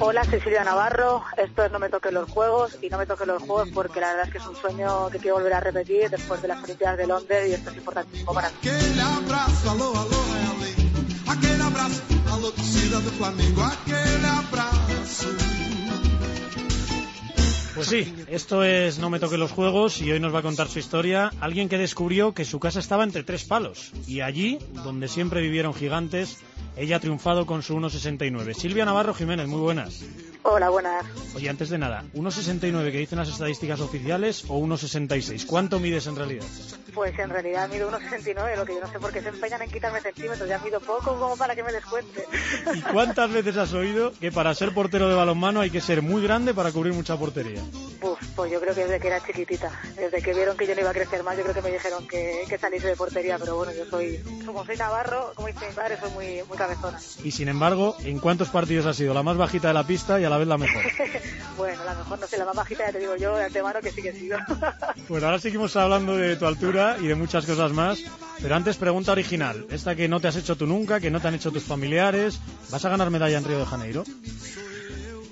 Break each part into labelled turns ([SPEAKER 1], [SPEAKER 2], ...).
[SPEAKER 1] Hola, soy Silvia Navarro. Esto es No me toques los juegos y no me toques los juegos porque la verdad es que es un sueño que quiero volver a repetir después de las Olimpiadas de Londres y esto es importantísimo para mí.
[SPEAKER 2] Aquele abraço, alô, alô, é além. Aquele abraço, alô, torcida do Flamengo. Aquele abraço.
[SPEAKER 3] Pues sí, esto es No me toque los juegos y hoy nos va a contar su historia alguien que descubrió que su casa estaba entre tres palos y allí, donde siempre vivieron gigantes, ella ha triunfado con su 1,69. Silvia Navarro Jiménez, muy buenas.
[SPEAKER 1] Hola, buenas.
[SPEAKER 3] Oye, antes de nada, ¿1,69 que dicen las estadísticas oficiales o 1,66? ¿Cuánto mides en realidad?
[SPEAKER 1] Pues en realidad mido 1,69, lo que yo no sé por qué se empeñan en quitarme centímetros. Ya mido poco como para que me descuente.
[SPEAKER 3] ¿Y cuántas veces has oído que para ser portero de balonmano hay que ser muy grande para cubrir mucha portería?
[SPEAKER 1] Uf, pues yo creo que desde que era chiquitita, desde que vieron que yo no iba a crecer más, yo creo que me dijeron que, que saliese de portería, pero bueno, yo soy, como soy navarro, como dice mi padre, soy muy, muy cabezona.
[SPEAKER 3] Y sin embargo, ¿en cuántos partidos has sido la más bajita de la pista y a la vez la mejor?
[SPEAKER 1] bueno, la mejor no sé, la más bajita ya te digo yo de antemano que sí que he sido.
[SPEAKER 3] Pues ahora seguimos hablando de tu altura y de muchas cosas más, pero antes pregunta original, esta que no te has hecho tú nunca, que no te han hecho tus familiares, ¿vas a ganar medalla en Río de Janeiro?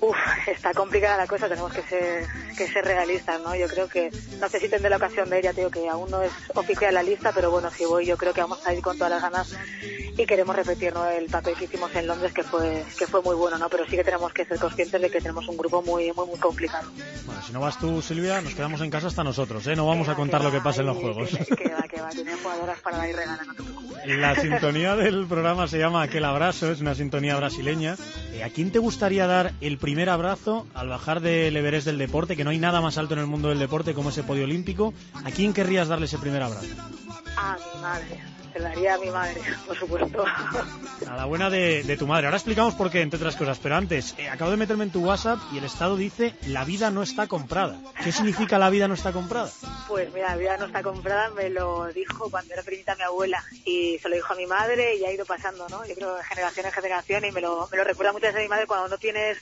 [SPEAKER 1] Uf, está complicada la cosa, tenemos que ser, que ser realistas, ¿no? Yo creo que, no sé si tendré la ocasión de ir, ya te digo que aún no es oficial la lista, pero bueno, si voy yo creo que vamos a ir con todas las ganas y queremos repetir ¿no? el papel que hicimos en Londres, que fue, que fue muy bueno, ¿no? Pero sí que tenemos que ser conscientes de que tenemos un grupo muy, muy, muy complicado.
[SPEAKER 3] Bueno, si no vas tú, Silvia, nos quedamos en casa hasta nosotros, ¿eh? No vamos a contar lo que pasa en los juegos.
[SPEAKER 1] Que va, que va, tiene jugadoras para dar y regalar, no te preocupes.
[SPEAKER 3] La sintonía del programa se llama Aquel Abrazo, es una sintonía brasileña. Eh, ¿A quién te gustaría dar el primer abrazo al bajar del Everest del deporte? Que no hay nada más alto en el mundo del deporte como ese podio olímpico. ¿A quién querrías darle ese primer abrazo?
[SPEAKER 1] A mi madre, se lo haría a mi madre, por supuesto.
[SPEAKER 3] A la buena de, de tu madre. Ahora explicamos por qué, entre otras cosas. Pero antes, eh, acabo de meterme en tu WhatsApp y el Estado dice la vida no está comprada. ¿Qué significa la vida no está comprada?
[SPEAKER 1] Pues mira, la vida no está comprada, me lo dijo cuando era pequeñita mi abuela y se lo dijo a mi madre y ha ido pasando, ¿no? Yo creo de generación en generación y me lo, me lo recuerda muchas veces mi madre cuando no tienes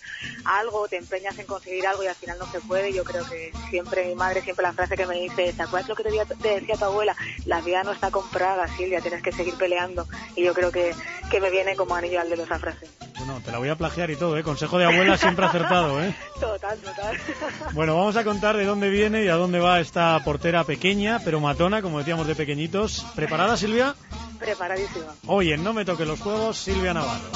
[SPEAKER 1] algo, te empeñas en conseguir algo y al final no se puede. Yo creo que siempre mi madre, siempre la frase que me dice, ¿te acuerdas lo que te, te decía tu abuela? La vida no está comprada, Silvia, tienes que seguir peleando y yo creo que, que me viene como anillo al dedo esa frase.
[SPEAKER 3] Bueno, te la voy a plagiar y todo, ¿eh? Consejo de abuela siempre acertado, ¿eh?
[SPEAKER 1] Total, total.
[SPEAKER 3] Bueno, vamos a contar de dónde viene y a dónde va esta portera pequeña, pero matona, como decíamos de pequeñitos. ¿Preparada, Silvia?
[SPEAKER 1] Preparadísima.
[SPEAKER 3] Hoy en No me toque los juegos, Silvia Navarro.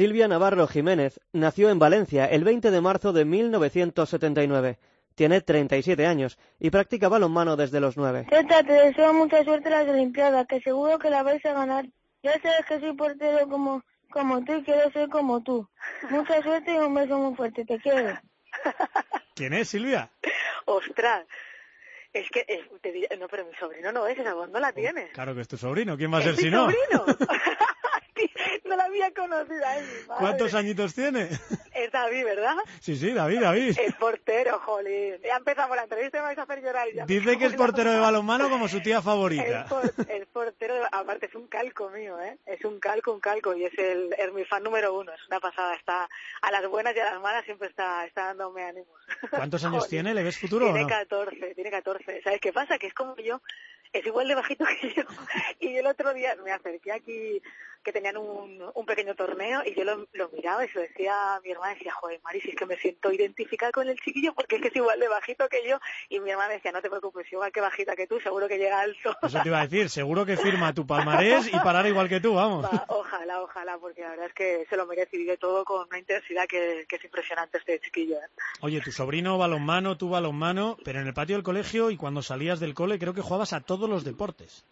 [SPEAKER 4] Silvia Navarro Jiménez nació en Valencia el 20 de marzo de 1979. Tiene 37 años y practica balonmano desde los 9.
[SPEAKER 5] Teta, te deseo mucha suerte en las Olimpiadas, que seguro que la vais a ganar. Ya sabes que soy portero como, como tú y quiero ser como tú. Mucha suerte y un beso muy fuerte, te quiero.
[SPEAKER 3] ¿Quién es, Silvia?
[SPEAKER 1] Ostras. Es que, es- te diré- no, pero mi sobrino no es, esa voz no la tiene.
[SPEAKER 3] Claro que es tu sobrino, ¿quién va a
[SPEAKER 1] ¿Es
[SPEAKER 3] ser
[SPEAKER 1] mi
[SPEAKER 3] si no?
[SPEAKER 1] sobrino? no la había conocido, ay.
[SPEAKER 3] ¿Cuántos añitos tiene?
[SPEAKER 1] Es David, ¿verdad?
[SPEAKER 3] Sí, sí, David, David.
[SPEAKER 1] El portero, jolín. Ya empezamos la entrevista y me vais a hacer llorar. ya
[SPEAKER 3] Dice que es portero de balonmano como su tía favorita.
[SPEAKER 1] por- el portero, de- aparte es un calco mío, ¿eh? Es un calco, un calco, y es el es mi fan número uno. Es una pasada, está a las buenas y a las malas siempre está, está dándome ánimos.
[SPEAKER 3] ¿Cuántos años tiene? ¿Le ves futuro o
[SPEAKER 1] Tiene
[SPEAKER 3] no?
[SPEAKER 1] 14, tiene 14. ¿Sabes qué pasa? Que es como yo, es igual de bajito que yo. Y yo el otro día me acerqué aquí, que tenían un, un pequeño torneo, y yo lo, lo miraba y se lo decía a mi hermana, decía, joder, Mari, si es que me siento identificada con el chiquillo porque es que es igual de bajito que yo. Y mi hermana decía, no te preocupes, igual que bajita que tú, seguro que llega alto.
[SPEAKER 3] Eso te iba a decir, seguro que firma tu palmarés y parar igual que tú, vamos.
[SPEAKER 1] Va, ojalá, ojalá, porque la verdad es que se lo merece y vive todo con una intensidad que, que es impresionante este chiquillo. ¿eh?
[SPEAKER 3] Oye, tu sobrino balonmano, tú balonmano, pero en el patio del colegio y cuando salías del cole creo que jugabas a todos los deportes.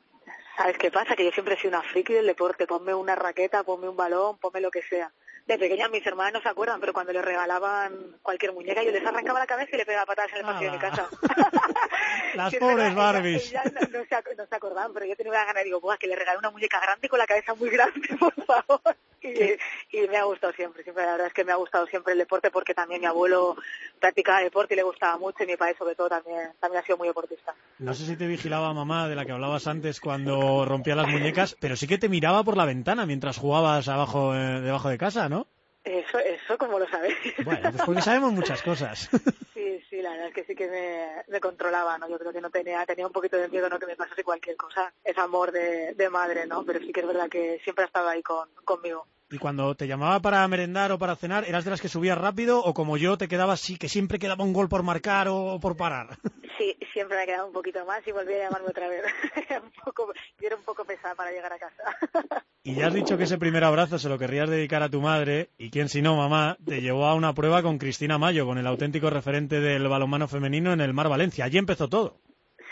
[SPEAKER 1] ¿Sabes qué pasa? Que yo siempre he sido una friki del deporte. Ponme una raqueta, ponme un balón, ponme lo que sea. De pequeña mis hermanas no se acuerdan, pero cuando les regalaban cualquier muñeca yo les arrancaba la cabeza y les pegaba patadas en el pasillo de mi casa.
[SPEAKER 3] Las
[SPEAKER 1] Sí,
[SPEAKER 3] pobres Barbies.
[SPEAKER 1] no, no se, ac- no se acordaban, pero yo tenía una gana y digo, pues que le regalé una muñeca grande con la cabeza muy grande, por favor. Y, me ha gustado siempre, siempre la verdad es que me ha gustado siempre el deporte porque también mi abuelo practicaba deporte y le gustaba mucho y mi padre sobre todo también, también ha sido muy deportista.
[SPEAKER 3] No sé si te vigilaba mamá de la que hablabas antes cuando rompía las muñecas, pero sí que te miraba por la ventana mientras jugabas abajo, eh, debajo de casa, ¿no?
[SPEAKER 1] Eso, eso como lo sabéis.
[SPEAKER 3] Bueno, pues porque sabemos muchas cosas.
[SPEAKER 1] Sí, sí, la verdad es que sí que me, me controlaba, ¿no? Yo creo que no tenía, tenía un poquito de miedo, ¿no? Que me pasase cualquier cosa. Es amor de, de madre, ¿no? Pero sí que es verdad que siempre ha estado ahí con, conmigo.
[SPEAKER 3] Y cuando te llamaba para merendar o para cenar, ¿eras de las que subías rápido o como yo te quedabas sí que siempre quedaba un gol por marcar o por parar?
[SPEAKER 1] Sí, siempre me quedaba un poquito más y volví a llamarme otra vez. Era un poco, yo era un poco pesada para llegar a casa.
[SPEAKER 3] Y ya has dicho que ese primer abrazo se lo querrías dedicar a tu madre, y quién si no, mamá, te llevó a una prueba con Cristina Mayo, con el auténtico referente del balonmano femenino en el Mar Valencia. Allí empezó todo.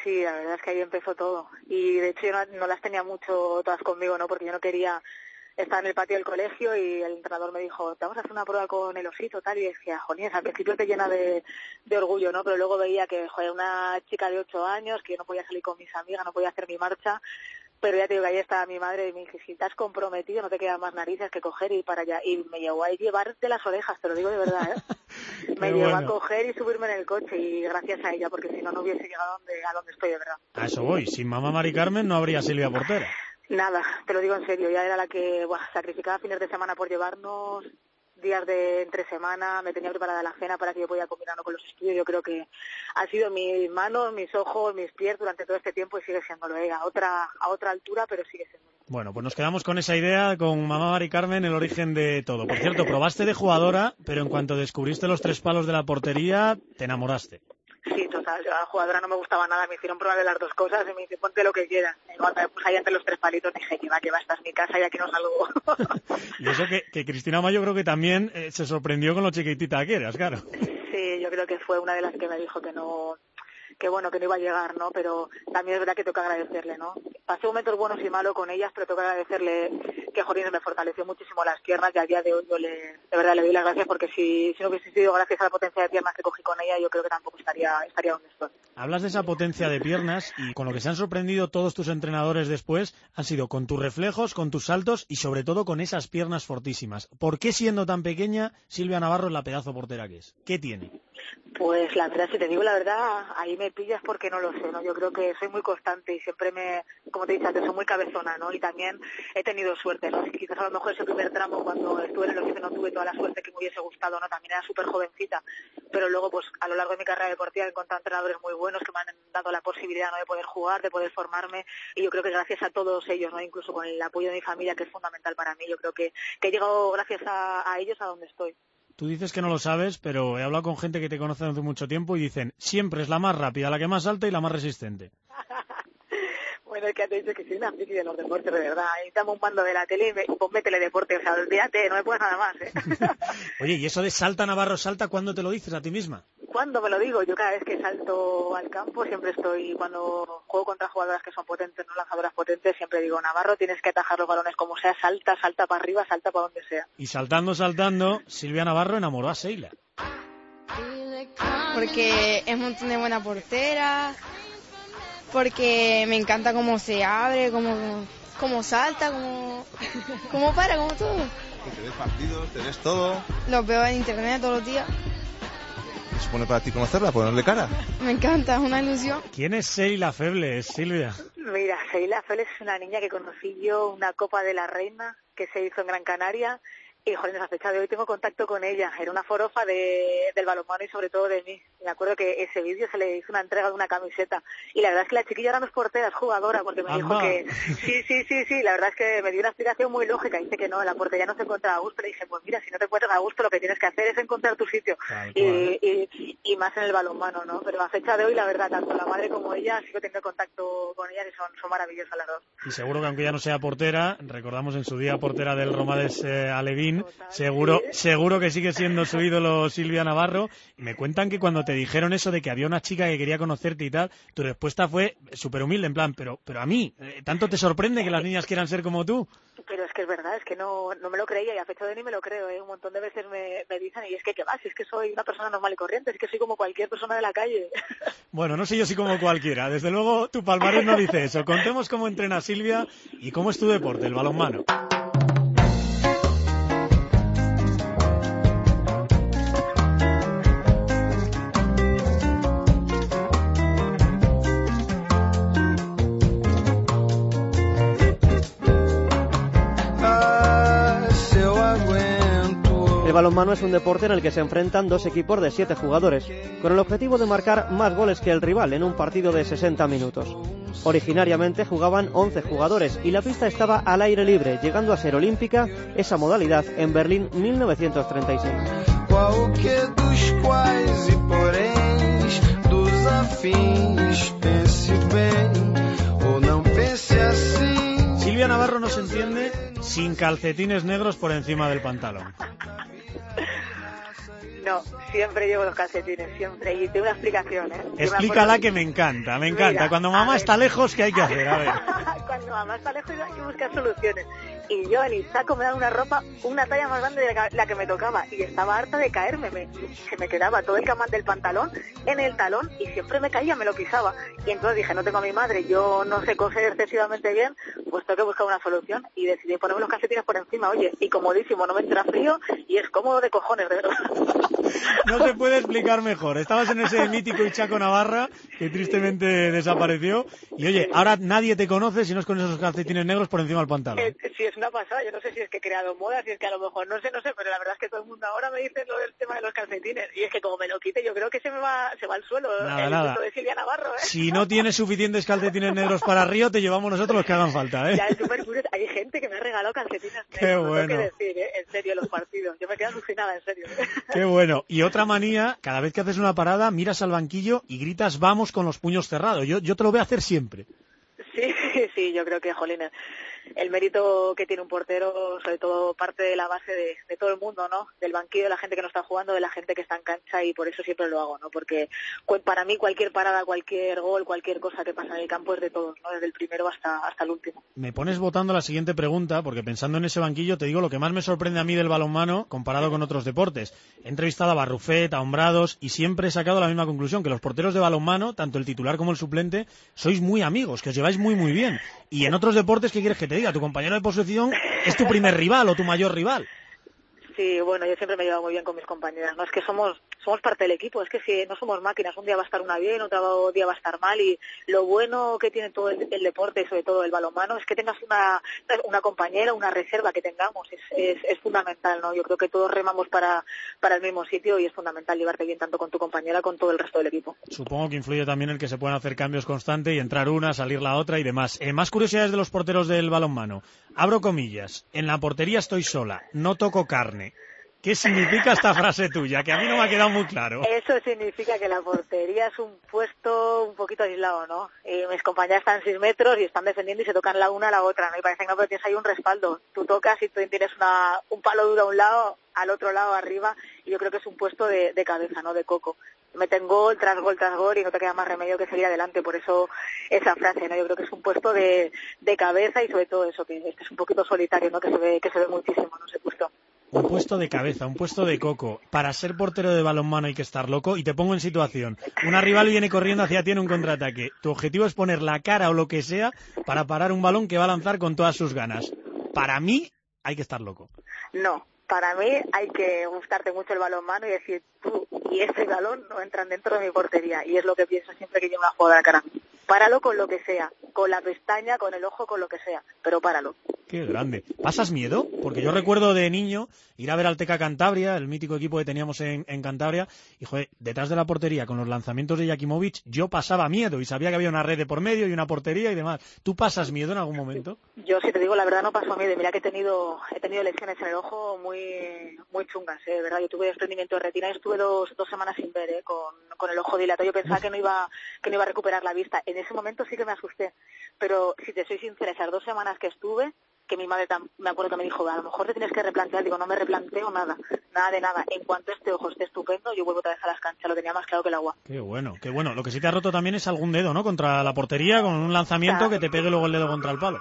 [SPEAKER 1] Sí, la verdad es que ahí empezó todo. Y de hecho yo no, no las tenía mucho todas conmigo, ¿no? Porque yo no quería estar en el patio del colegio y el entrenador me dijo, te vamos a hacer una prueba con el osito, tal, y decía, jolín, al principio te llena de, de orgullo, ¿no? Pero luego veía que, joder, una chica de ocho años, que yo no podía salir con mis amigas, no podía hacer mi marcha, pero ya te digo que ahí estaba mi madre y me dije, si has comprometido no te quedan más narices que coger y ir para allá. Y me llevó a llevarte las orejas, te lo digo de verdad, ¿eh? me llevó a coger y subirme en el coche y gracias a ella, porque si no, no hubiese llegado a donde, a donde estoy, de verdad.
[SPEAKER 3] A eso voy. Sin mamá Mari Carmen no habría Silvia Portera.
[SPEAKER 1] Nada, te lo digo en serio, ya era la que buah, sacrificaba fines de semana por llevarnos días de entre semana, me tenía preparada la cena para que yo podía combinarlo con los estudios. Yo creo que ha sido mis manos, mis ojos, mis pies durante todo este tiempo y sigue siéndolo, ¿eh? a otra a otra altura, pero sigue siendo.
[SPEAKER 3] Bueno, pues nos quedamos con esa idea, con mamá Mari Carmen, el origen de todo. Por cierto, probaste de jugadora, pero en cuanto descubriste los tres palos de la portería, te enamoraste.
[SPEAKER 1] Sí, total, yo a la jugadora no me gustaba nada, me hicieron probar de las dos cosas y me dice ponte lo que quieras. Y cuando me puse ahí entre los tres palitos dije que va, que va, esta es mi casa y aquí no salgo.
[SPEAKER 3] Y eso que, que Cristina Mayo creo que también eh, se sorprendió con lo chiquitita que eras, claro.
[SPEAKER 1] Sí, yo creo que fue una de las que me dijo que no, que bueno, que no iba a llegar, ¿no? Pero también es verdad que toca agradecerle, ¿no? Pasé momentos buenos y malos con ellas, pero toca agradecerle que Jorines me fortaleció muchísimo las piernas y a día de hoy yo le, de verdad le doy las gracias porque si, si no hubiese sido gracias a la potencia de piernas que cogí con ella, yo creo que tampoco estaría, estaría donde estoy.
[SPEAKER 3] Hablas de esa potencia de piernas y con lo que se han sorprendido todos tus entrenadores después han sido con tus reflejos, con tus saltos y sobre todo con esas piernas fortísimas. ¿Por qué siendo tan pequeña Silvia Navarro es la pedazo portera que es? ¿Qué tiene?
[SPEAKER 1] Pues la verdad, si te digo la verdad, ahí me pillas porque no lo sé, ¿no? Yo creo que soy muy constante y siempre me, como te dicho antes, soy muy cabezona, ¿no? Y también he tenido suerte, ¿no? Quizás a lo mejor ese primer tramo cuando estuve en el oficio no tuve toda la suerte que me hubiese gustado, ¿no? También era súper jovencita, pero luego pues a lo largo de mi carrera deportiva he encontrado entrenadores muy buenos que me han dado la posibilidad, ¿no? De poder jugar, de poder formarme y yo creo que gracias a todos ellos, ¿no? Incluso con el apoyo de mi familia que es fundamental para mí, yo creo que, que he llegado gracias a, a ellos a donde estoy.
[SPEAKER 3] Tú dices que no lo sabes, pero he hablado con gente que te conoce hace mucho tiempo y dicen, siempre es la más rápida, la que más salta y la más resistente.
[SPEAKER 1] Es que te he dicho que soy una friki de los deportes, de verdad. Estamos un mando de la tele y me, ponme teledeporte, o sea, olvídate, no me puedes nada más, ¿eh?
[SPEAKER 3] Oye, ¿y eso de salta Navarro salta cuándo te lo dices a ti misma?
[SPEAKER 1] ¿Cuándo me lo digo? Yo cada vez que salto al campo siempre estoy, cuando juego contra jugadoras que son potentes, no lanzadoras potentes, siempre digo, Navarro, tienes que atajar los balones como sea, salta, salta para arriba, salta para donde sea.
[SPEAKER 3] Y saltando, saltando, Silvia Navarro enamoró a Seila.
[SPEAKER 6] porque es un montón de buena portera, porque me encanta cómo se abre, cómo, cómo salta, cómo, cómo para, como todo.
[SPEAKER 7] Te ves partidos, te ves todo.
[SPEAKER 6] Los veo en internet todos los días.
[SPEAKER 7] ¿Qué supone para ti conocerla? Ponerle cara.
[SPEAKER 6] Me encanta, es una ilusión.
[SPEAKER 3] ¿Quién es Seila Feble, Silvia?
[SPEAKER 1] Mira, Sheila Félix es una niña que conocí yo, una Copa de la Reina que se hizo en Gran Canaria. Y, joder, a fecha de hoy tengo contacto con ella. Era una forofa de, del balonmano y sobre todo de mí. Me acuerdo que ese vídeo se le hizo una entrega de una camiseta. Y la verdad es que la chiquilla ahora no es portera, es jugadora, porque me dijo que... Sí, sí, sí, sí. La verdad es que me dio una explicación muy lógica. Dice que no, en la portería no se encuentra a gusto. Le dije, pues mira, si no te encuentras a gusto, lo que tienes que hacer es encontrar tu sitio. Y, y, y más en el balonmano, ¿no? Pero a fecha de hoy, la verdad, tanto la madre como ella, sigo teniendo contacto con ellas y son, son maravillosas las dos.
[SPEAKER 3] Y seguro que aunque ya no sea portera, recordamos en su día portera del Romades eh, Alevín,
[SPEAKER 1] Total,
[SPEAKER 3] seguro,
[SPEAKER 1] sí.
[SPEAKER 3] seguro que sigue siendo su ídolo Silvia Navarro. Y me cuentan que cuando te dijeron eso de que había una chica que quería conocerte y tal, tu respuesta fue súper humilde, en plan, pero, pero a mí, eh, ¿tanto te sorprende que las niñas quieran ser como tú?
[SPEAKER 1] Pero es que es verdad, es que no, no me lo creía y a fecha de hoy ni me lo creo. ¿eh? Un montón de veces me, me dicen, y es que, ¿qué vas? Es que soy una persona normal y corriente, es que soy como cualquier persona de la calle.
[SPEAKER 3] Bueno, no sé yo si como cualquiera. Desde luego, tu palmarés no dice eso. Contemos cómo entrena Silvia y cómo es tu deporte, el balonmano.
[SPEAKER 4] Balonmano es un deporte en el que se enfrentan dos equipos de siete jugadores, con el objetivo de marcar más goles que el rival en un partido de 60 minutos. Originariamente jugaban 11 jugadores y la pista estaba al aire libre, llegando a ser olímpica esa modalidad en Berlín 1936.
[SPEAKER 8] Qualquer dos quais e poréns dos afins, pense bem ou não pense assim.
[SPEAKER 3] Silvia Navarro nos entiende sin calcetines negros por encima del pantalón.
[SPEAKER 1] No, siempre llevo los calcetines, siempre. Y tengo una explicación, ¿eh?
[SPEAKER 3] Explícala que me encanta, me encanta.
[SPEAKER 1] Mira,
[SPEAKER 3] Cuando mamá está lejos, ¿qué hay que hacer? A ver.
[SPEAKER 1] Cuando mamá está lejos hay que buscar soluciones. Y yo en el saco me dan una ropa una talla más grande de la que- la que me tocaba. Y estaba harta de caerme. Me, se me quedaba todo el camán del pantalón en el talón y siempre me caía, me lo pisaba. Y entonces dije, no tengo a mi madre, yo no sé coser excesivamente bien, pues tengo que buscar una solución. Y decidí ponerme los calcetines por encima, oye, y comodísimo, no me entra frío y es cómodo de cojones, de verdad.
[SPEAKER 3] No se puede explicar mejor. Estabas en ese mítico Ichaco Navarra, que tristemente desapareció. Y oye, ahora nadie te conoce si no es con esos calcetines negros por encima del pantalón.
[SPEAKER 1] Eh, sí, es una pasada. Yo no sé si es que he creado moda, si es que a lo mejor no sé, no sé, pero la verdad es que todo el mundo ahora me dice lo del tema de los calcetines. Y es que como me lo quite, yo creo que se me va, se va al suelo
[SPEAKER 3] Nada,
[SPEAKER 1] el
[SPEAKER 3] nada.
[SPEAKER 1] gusto de Silvia Navarro, ¿eh?
[SPEAKER 3] Si no tienes suficientes calcetines negros para Río, te llevamos nosotros los que hagan falta, ¿eh?
[SPEAKER 1] Ya es súper curioso. Hay gente que me ha regalado calcetines
[SPEAKER 3] Qué
[SPEAKER 1] negros, lo tengo
[SPEAKER 3] bueno.
[SPEAKER 1] que decir, ¿eh? En serio, los partidos. Yo me quedo alucinada, en serio.
[SPEAKER 3] Qué bueno. Y otra manía, cada vez que haces una parada, miras al banquillo y gritas vamos con los puños cerrados. Yo, yo te lo voy a hacer siempre.
[SPEAKER 1] Sí, sí, yo creo que, jolines, el mérito que tiene un portero, sobre todo parte de la base de, todo el mundo, ¿no? Del banquillo, de la gente que no está jugando, de la gente que está en cancha y por eso siempre lo hago, ¿no? Porque para mí cualquier parada, cualquier gol, cualquier cosa que pasa en el campo es de todos, ¿no? Desde el primero hasta, hasta el último.
[SPEAKER 3] Me pones votando la siguiente pregunta, porque pensando en ese banquillo, te digo lo que más me sorprende a mí del balonmano comparado con otros deportes. He entrevistado a Barrufet, a Hombrados, y siempre he sacado la misma conclusión, que los porteros de balonmano, tanto el titular como el suplente, sois muy amigos, que os lleváis muy muy bien. Y en otros deportes, ¿qué quieres que te diga? Tu compañero de posición es tu primer rival o tu mayor rival.
[SPEAKER 1] Sí, bueno, yo siempre me he llevado muy bien con mis compañeras, ¿no? Es que somos somos parte del equipo, es que si no somos máquinas, un día va a estar una bien, otro día va a estar mal y lo bueno que tiene todo el, deporte sobre todo el balonmano es que tengas una, una compañera, una reserva que tengamos, es, es, es fundamental, ¿no? Yo creo que todos remamos para, para el mismo sitio y es fundamental llevarte bien tanto con tu compañera con todo el resto del equipo.
[SPEAKER 3] Supongo que influye también el que se puedan hacer cambios constantes y entrar una, salir la otra y demás. Eh, más curiosidades de los porteros del balonmano. Abro comillas. En la portería estoy sola. No toco carne. ¿Qué significa esta frase tuya? Que a mí no me ha quedado muy claro.
[SPEAKER 1] Eso significa que la portería es un puesto un poquito aislado, ¿no? Y mis compañeras están seis metros y están defendiendo y se tocan la una a la otra, ¿no? Y parece que no, pero tienes ahí un respaldo. Tú tocas y tú tienes una, un palo duro a un lado, al otro lado arriba, y yo creo que es un puesto de, cabeza, ¿no? De coco. Meten gol tras gol tras gol y no te queda más remedio que seguir adelante. Por eso esa frase, ¿no? Yo creo que es un puesto de, de cabeza y sobre todo eso, que es un poquito solitario, ¿no? Que se ve, que se ve muchísimo, ¿no? Ese puesto.
[SPEAKER 3] Un puesto de cabeza, un puesto de coco. Para ser portero de balonmano hay que estar loco y te pongo en situación. Una rival viene corriendo hacia ti en un contraataque. Tu objetivo es poner la cara o lo que sea para parar un balón que va a lanzar con todas sus ganas. Para mí hay que estar loco.
[SPEAKER 1] No, para mí hay que gustarte mucho el balonmano y decir tú y este balón no entran dentro de mi portería. Y es lo que pienso siempre que llevo una la cara. Páralo con lo que sea, con la pestaña, con el ojo, con lo que sea, pero páralo.
[SPEAKER 3] Qué grande. ¿Pasas miedo? Porque yo recuerdo de niño ir a ver al Teca Cantabria, el mítico equipo que teníamos en, en Cantabria, y joder, detrás de la portería, con los lanzamientos de Jakimovic, yo pasaba miedo y sabía que había una red de por medio y una portería y demás. ¿Tú pasas miedo en algún momento?
[SPEAKER 1] Yo, si te digo la verdad, no paso miedo. Mira que he tenido, he tenido lesiones en el ojo muy, muy chungas, ¿eh? ¿verdad? Yo tuve desprendimiento de retina y estuve dos, dos semanas sin ver, ¿eh? Con, con el ojo dilatado. Yo pensaba que no iba, que no iba a recuperar la vista. En ese momento sí que me asusté. Pero si te soy sincera, esas dos semanas que estuve, que mi madre tam- me acuerdo que me dijo, a lo mejor te tienes que replantear, digo, no me replanteo nada, nada de nada. En cuanto este ojo esté estupendo, yo vuelvo otra vez a las canchas, lo tenía más claro que el agua.
[SPEAKER 3] Qué bueno, qué bueno. Lo que sí te ha roto también es algún dedo, ¿no? Contra la portería, con un lanzamiento que te pegue luego el dedo contra el palo.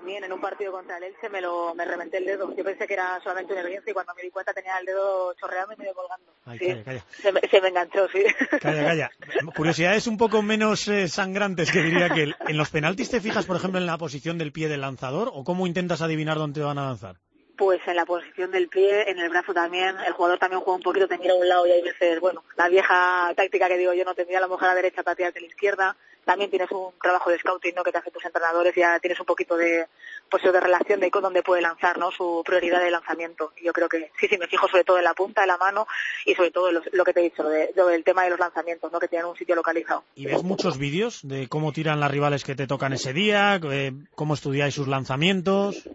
[SPEAKER 1] También en un partido contra el Elche me lo me reventé el dedo. Yo pensé que era solamente una evidencia y cuando me di cuenta tenía el dedo chorreando y medio colgando.
[SPEAKER 3] Ay,
[SPEAKER 1] Sí.
[SPEAKER 3] calla, calla.
[SPEAKER 1] Se, me, se me enganchó, sí.
[SPEAKER 3] Calla, calla. Curiosidades un poco menos eh, sangrantes que diría que el- en los penaltis te fijas, por ejemplo, en la posición del pie del lanzador o cómo intentas adivinar dónde van a lanzar.
[SPEAKER 1] Pues en la posición del pie, en el brazo también, el jugador también juega un poquito, te mira a un lado y hay veces, bueno, la vieja táctica que digo yo, no te mira a la mujer a la derecha para tirarte a la izquierda. También tienes un trabajo de scouting, ¿no? Que te hacen tus entrenadores, ya tienes un poquito de, pues de relación de con dónde puede lanzar, ¿no? Su prioridad de lanzamiento. Yo creo que sí, sí, me fijo sobre todo en la punta de la mano y sobre todo lo, lo que te he dicho, de, lo del tema de los lanzamientos, ¿no? Que tienen un sitio localizado.
[SPEAKER 3] ¿Y ves muchos vídeos de cómo tiran las rivales que te tocan ese día? eh, ¿Cómo estudiáis sus lanzamientos?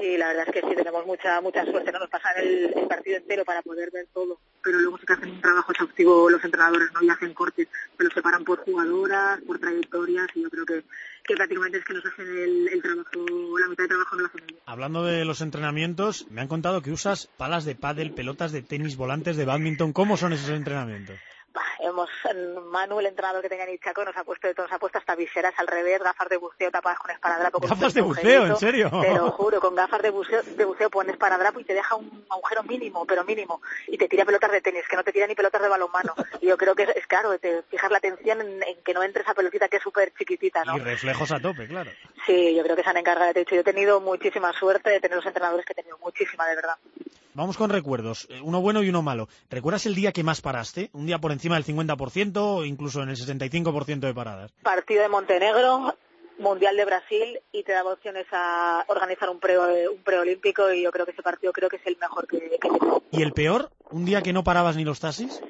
[SPEAKER 1] Sí, la verdad es que sí, tenemos mucha mucha suerte, no nos pasan el, el partido entero para poder ver todo, pero luego sí que hacen un trabajo exhaustivo los entrenadores, ¿no? Y hacen cortes, se los separan por jugadoras, por trayectorias, y yo creo que, que prácticamente es que nos hacen el, el trabajo, la mitad de trabajo no lo hacen.
[SPEAKER 3] Hablando de los entrenamientos, me han contado que usas palas de pádel, pelotas de tenis, volantes de badminton. ¿Cómo son esos entrenamientos?
[SPEAKER 1] Bah, hemos, Manu, el entrenador que tenía en Ichaco, nos ha puesto de todo, nos ha puesto hasta viseras al revés, gafas de buceo tapadas con esparadrapo.
[SPEAKER 3] ¿Gafas de buceo? ¿En serio?
[SPEAKER 1] Te lo juro, con gafas de buceo, de buceo pones esparadrapo y te deja un agujero mínimo, pero mínimo, y te tira pelotas de tenis, que no te tira ni pelotas de balonmano. Y yo creo que es, es claro, te fijas la atención en, en que no entre esa pelotita que es súper chiquitita, ¿no?
[SPEAKER 3] Y reflejos a tope, claro.
[SPEAKER 1] Sí, yo creo que se han encargado de hecho. Yo he tenido muchísima suerte de tener los entrenadores que he tenido, muchísima, de verdad.
[SPEAKER 3] Vamos con recuerdos, eh, uno bueno y uno malo. ¿Recuerdas el día que más paraste? ¿Un día por encima del 50% o incluso en el 75% de paradas?
[SPEAKER 1] Partido de Montenegro, Mundial de Brasil y te daba opciones a organizar un pre un preolímpico y yo creo que ese partido creo que es el mejor que, que.
[SPEAKER 3] ¿Y el peor? ¿Un día que no parabas ni los taxis?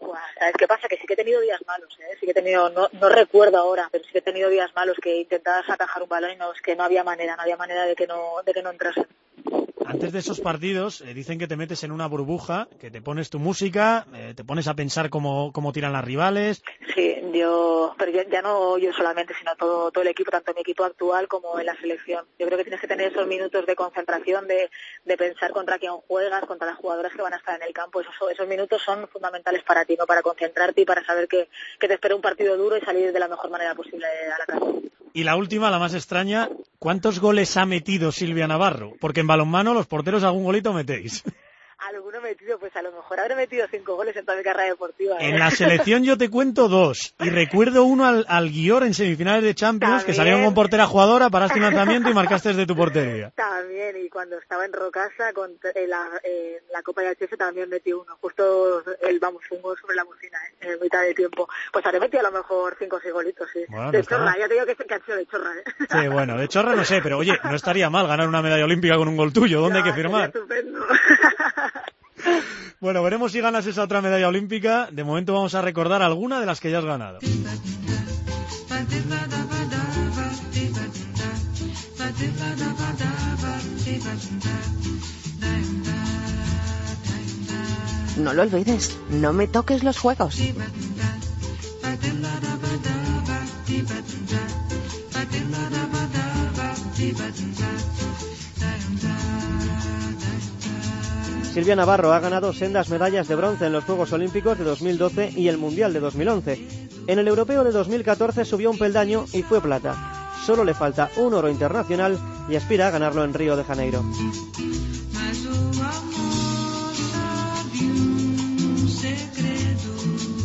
[SPEAKER 1] Buah, ¿Sabes qué pasa? Que sí que he tenido días malos, ¿eh? Sí que he tenido, no, no recuerdo ahora, pero sí que he tenido días malos que intentabas atajar un balón y no, es que no había manera, no había manera de que no, de que no entrase.
[SPEAKER 3] Antes de esos partidos eh, dicen que te metes en una burbuja, que te pones tu música, eh, te pones a pensar cómo, cómo tiran las rivales.
[SPEAKER 1] Sí, yo, pero ya, ya no yo solamente, sino todo, todo el equipo, tanto mi equipo actual como en la selección. Yo creo que tienes que tener esos minutos de concentración, de, de pensar contra quién juegas, contra las jugadoras que van a estar en el campo. Esos, esos minutos son fundamentales para ti, ¿no? Para concentrarte y para saber que, que te espera un partido duro y salir de la mejor manera posible a la casa.
[SPEAKER 3] Y la última, la más extraña, ¿cuántos goles ha metido Silvia Navarro? Porque en balonmano los porteros algún golito metéis.
[SPEAKER 1] Alguno metido, pues a lo mejor habré metido cinco goles en toda mi carrera deportiva. ¿eh?
[SPEAKER 3] En la selección yo te cuento dos. Y recuerdo uno al, al Guior en semifinales de Champions, que
[SPEAKER 1] También.
[SPEAKER 3] salió con portera jugadora, paraste un lanzamiento y marcaste desde tu portería.
[SPEAKER 1] También, y cuando estaba en Rocasa, con la, en la Copa de HS también metí uno, justo el, vamos, un gol sobre la bocina, ¿eh? en mitad de tiempo. Pues habré metido a lo mejor cinco o seis golitos, sí.
[SPEAKER 3] Bueno, no
[SPEAKER 1] de
[SPEAKER 3] está
[SPEAKER 1] chorra, ya te digo que, que han sido de chorra, ¿eh?
[SPEAKER 3] Sí, bueno, de chorra no sé, pero oye, no estaría mal ganar una medalla olímpica con un gol tuyo. ¿Dónde hay que firmar?
[SPEAKER 1] Estupendo.
[SPEAKER 3] Bueno, veremos si ganas esa otra medalla olímpica. De momento vamos a recordar alguna de las que ya has ganado.
[SPEAKER 9] No lo olvides, no me toques los juegos.
[SPEAKER 4] Silvia Navarro ha ganado sendas medallas de bronce en los Juegos Olímpicos de 2012 y el Mundial de 2011. En el Europeo de 2014 subió un peldaño y fue plata. Solo le falta un oro internacional y aspira a ganarlo en Río de Janeiro.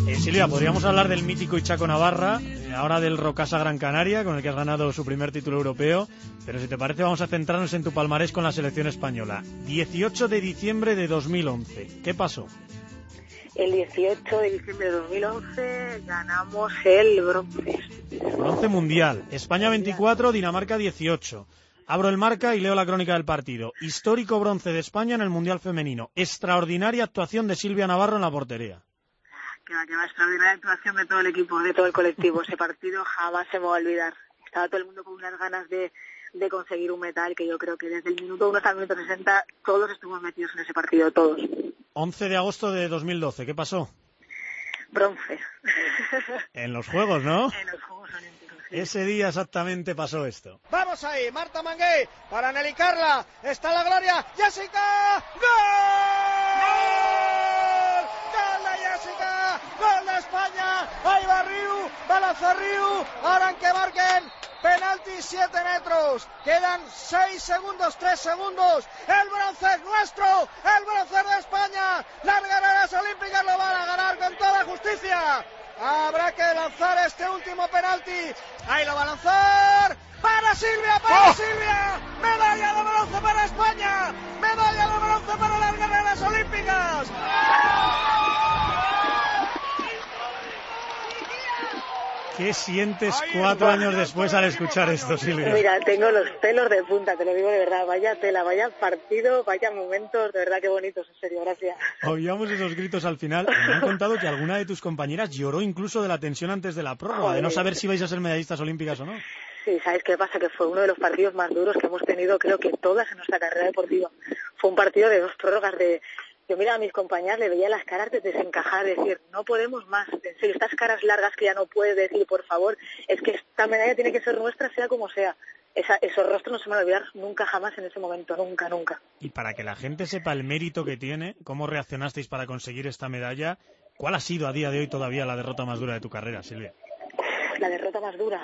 [SPEAKER 3] Eh, Silvia, podríamos hablar del mítico Ichaco Navarra, ahora del Rocasa Gran Canaria, con el que has ganado su primer título europeo. Pero si te parece, vamos a centrarnos en tu palmarés con la selección española. 18 de diciembre de 2011. ¿Qué pasó?
[SPEAKER 1] El 18 de diciembre de 2011 ganamos el bronce.
[SPEAKER 3] Bronce mundial. España 24, Dinamarca 18. Abro el marca y leo la crónica del partido. Histórico bronce de España en el Mundial Femenino. Extraordinaria actuación de Silvia Navarro en la portería.
[SPEAKER 1] Que va, que va, extraordinaria actuación de todo el equipo, de todo el colectivo. Ese partido jamás se me va a olvidar. Estaba todo el mundo con unas ganas de, de conseguir un metal que yo creo que desde el minuto 1 hasta el minuto 60 todos estuvimos metidos en ese partido, todos.
[SPEAKER 3] 11 de agosto de 2012. ¿Qué pasó?
[SPEAKER 1] Bronce.
[SPEAKER 3] En los Juegos, ¿no?
[SPEAKER 1] en los Juegos Olímpicos.
[SPEAKER 3] Ese día exactamente pasó esto.
[SPEAKER 10] Vamos ahí, Marta Mangué para Nelly Carla. Está la gloria. Jessica. ¡Gol! ¡Gol de Jessica! ¡Gol de España! Ahí va Riu, balanza Riu. En que marquen. Penalti 7 metros. Quedan 6 segundos, 3 segundos. El bronce es nuestro. El bronce es de España. Las guerreras olímpicas lo van a ganar con toda justicia. Habrá que lanzar este último penalti. Ahí lo va a lanzar. Para Silvia, para Silvia. Medalla de bronce para España. Medalla de bronce para las guerreras olímpicas.
[SPEAKER 3] ¿Qué sientes cuatro años después al escuchar esto, Silvia?
[SPEAKER 1] Mira, tengo los pelos de punta, te lo digo de verdad. Vaya tela, vaya partido, vaya momentos, de verdad que bonitos, en serio, gracias.
[SPEAKER 3] Oíamos esos gritos al final. Me han contado que alguna de tus compañeras lloró incluso de la tensión antes de la prórroga, de no saber si vais a ser medallistas olímpicas o no.
[SPEAKER 1] Sí, ¿sabes qué pasa? Que fue uno de los partidos más duros que hemos tenido, creo que todas en nuestra carrera deportiva. Fue un partido de dos prórrogas de... Yo miraba a mis compañeras, le veía las caras de desencajar, decir, no podemos más. En serio, estas caras largas que ya no puedes decir, por favor, es que esta medalla tiene que ser nuestra, sea como sea. Esa, esos rostros no se me van a olvidar nunca jamás en ese momento, nunca, nunca.
[SPEAKER 3] Y para que la gente sepa el mérito que tiene, cómo reaccionasteis para conseguir esta medalla, ¿cuál ha sido a día de hoy todavía la derrota más dura de tu carrera, Silvia?
[SPEAKER 1] La derrota más dura.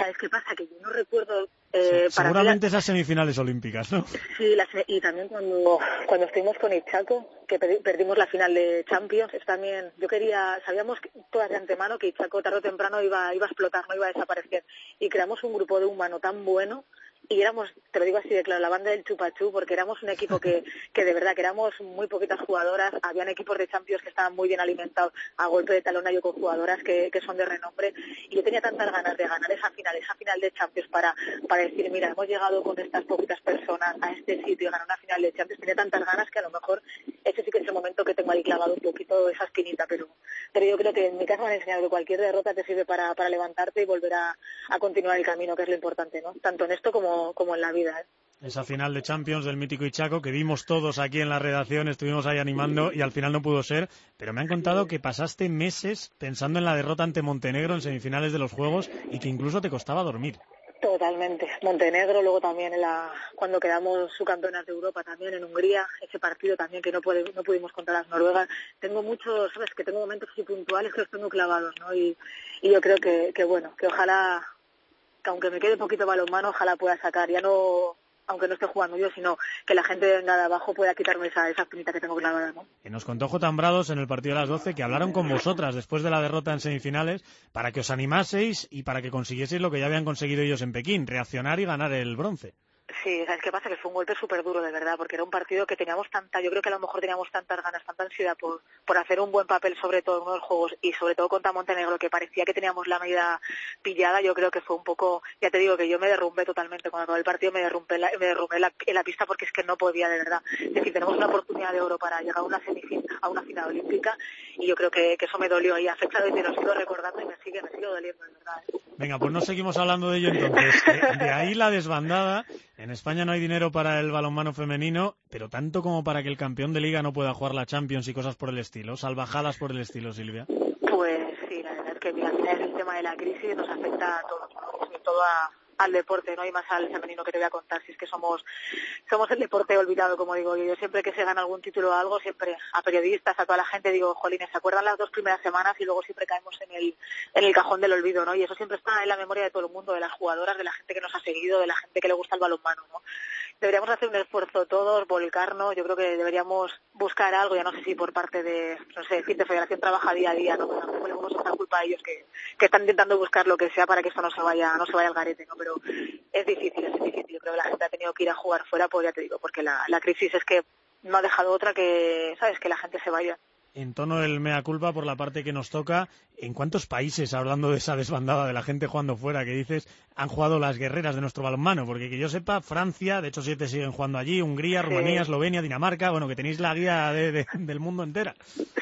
[SPEAKER 1] ¿Sabes qué pasa? Que yo no recuerdo... Eh,
[SPEAKER 3] Sí,
[SPEAKER 1] para la-
[SPEAKER 3] seguramente esas semifinales olímpicas, ¿no?
[SPEAKER 1] Sí, las- y también cuando, cuando estuvimos con Ichaco, que perdi- perdimos la final de Champions, es también, yo quería, sabíamos todas de antemano que Ichaco tarde o temprano iba, iba a explotar, no iba a desaparecer. Y creamos un grupo de humano tan bueno y éramos, te lo digo así de claro, la banda del Chupachú, porque éramos un equipo que, que de verdad que éramos muy poquitas jugadoras, habían equipos de Champions que estaban muy bien alimentados a golpe de talonario con jugadoras que, que son de renombre. Y yo tenía tantas ganas de ganar esa final, esa final de Champions para, para decir, mira, hemos llegado con estas poquitas personas a este sitio y ganar una final de Champions, tenía tantas ganas que a lo mejor ese sí que es el momento que tengo ahí clavado un poquito esa espinita, pero, pero yo creo que en mi caso me han enseñado que cualquier derrota te sirve para, para levantarte y volver a, a continuar el camino, que es lo importante, ¿no? Tanto en esto como, como en la vida, ¿eh?
[SPEAKER 3] Esa final de Champions del mítico Ichaco que vimos todos aquí en la redacción, estuvimos ahí animando y al final no pudo ser, pero me han contado que pasaste meses pensando en la derrota ante Montenegro en semifinales de los Juegos y que incluso te costaba dormir.
[SPEAKER 1] Totalmente. Montenegro, luego también en la, cuando quedamos subcampeonas de Europa también en Hungría, ese partido también que no, puede- no pudimos contra las noruegas. Tengo muchos, sabes, que tengo momentos así puntuales que los tengo clavados, ¿no? Y, y yo creo que, que bueno, que ojalá, que aunque me quede poquito balonmano, ojalá pueda sacar, ya no, aunque no esté jugando yo, sino que la gente venga de abajo pueda quitarme esa, esa que tengo clavada, ¿no?
[SPEAKER 3] Y nos contó J. Ambrados en el partido de las 12 que hablaron con vosotras después de la derrota en semifinales para que os animaseis y para que consiguieseis lo que ya habían conseguido ellos en Pekín, reaccionar y ganar el bronce.
[SPEAKER 1] Sí, ¿sabes qué pasa? Que fue un golpe súper duro, de verdad, porque era un partido que teníamos tanta, yo creo que a lo mejor teníamos tantas ganas, tanta ansiedad por, por hacer un buen papel, sobre todo en los juegos, y sobre todo contra Montenegro, que parecía que teníamos la medida pillada, yo creo que fue un poco, ya te digo que yo me derrumbé totalmente, cuando acabó el partido me derrumbé, la, me derrumbé la, en la pista porque es que no podía, de verdad. Es decir, tenemos una oportunidad de oro para llegar a una semifin- a una final olímpica, y yo creo que, que eso me dolió, y a fecha de hoy lo sigo recordando y me sigue, me sigue doliendo, de verdad. ¿eh?
[SPEAKER 3] Venga, pues no seguimos hablando de ello entonces. De ahí la desbandada. En España no hay dinero para el balonmano femenino, pero tanto como para que el campeón de liga no pueda jugar la Champions y cosas por el estilo. Salvajadas por el estilo, Silvia.
[SPEAKER 1] Pues sí, la verdad es que mira, el tema de la crisis nos afecta a todos, sobre todo a- al deporte, ¿no? Y más al femenino que te voy a contar, si es que somos somos el deporte olvidado, como digo yo. Yo siempre que se gana algún título o algo, siempre a periodistas, a toda la gente, digo, jolines, ¿se acuerdan las dos primeras semanas? Y luego siempre caemos en el, en el cajón del olvido, ¿no? Y eso siempre está en la memoria de todo el mundo, de las jugadoras, de la gente que nos ha seguido, de la gente que le gusta el balonmano, ¿no? Deberíamos hacer un esfuerzo todos, volcarnos, yo creo que deberíamos buscar algo, ya no sé si por parte de, no sé, decir, de Federación trabaja día a día, ¿no? Tampoco le culpa a ellos que, que están intentando buscar lo que sea para que esto no se vaya, no se vaya al garete. Pero es difícil, es difícil. Yo creo que la gente ha tenido que ir a jugar fuera, pues ya te digo, porque la, la crisis es que no ha dejado otra que, ¿sabes? Que la gente se vaya.
[SPEAKER 3] En tono del mea culpa por la parte que nos toca, ¿en cuántos países, hablando de esa desbandada de la gente jugando fuera, que dices, han jugado las guerreras de nuestro balonmano? Porque que yo sepa, Francia, de hecho siete siguen jugando allí, Hungría, Rumanía, Eslovenia, Dinamarca, bueno, que tenéis la guía de- de- del mundo entera.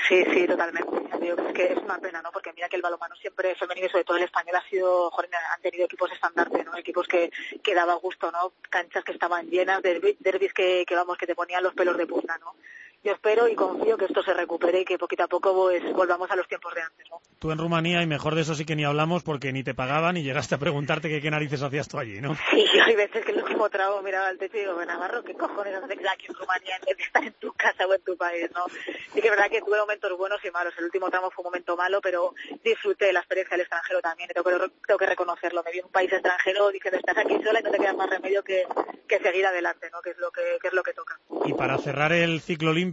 [SPEAKER 1] Sí, sí, totalmente. Digo es que es una pena, ¿no? Porque mira que el balonmano siempre femenino y sobre todo el español ha sido, joder, han tenido equipos estandarte, ¿no? Equipos que, que daba gusto, ¿no? Canchas que estaban llenas, derbi- derbis que, que, vamos, que te ponían los pelos de punta, ¿no? Yo espero y confío que esto se recupere y que poquito a poco pues, volvamos a los tiempos de antes, ¿no?
[SPEAKER 3] Tú en Rumanía, y mejor de eso sí que ni hablamos porque ni te pagaban y llegaste a preguntarte que qué narices hacías tú allí, ¿no?
[SPEAKER 1] Sí, hay veces que el último trago miraba al techo y digo, Navarro, ¿qué cojones haces aquí en Rumanía en vez de estar en tu casa o en tu país, no? Sí que es verdad que tuve momentos buenos y malos. El último tramo fue un momento malo, pero disfruté de la experiencia del extranjero también. Tengo que, tengo que reconocerlo. Me vi en un país extranjero diciendo, estás aquí sola y no te queda más remedio que, que seguir adelante, ¿no? Que es lo que, que es lo que toca.
[SPEAKER 3] Y para cerrar el ciclo olímpico,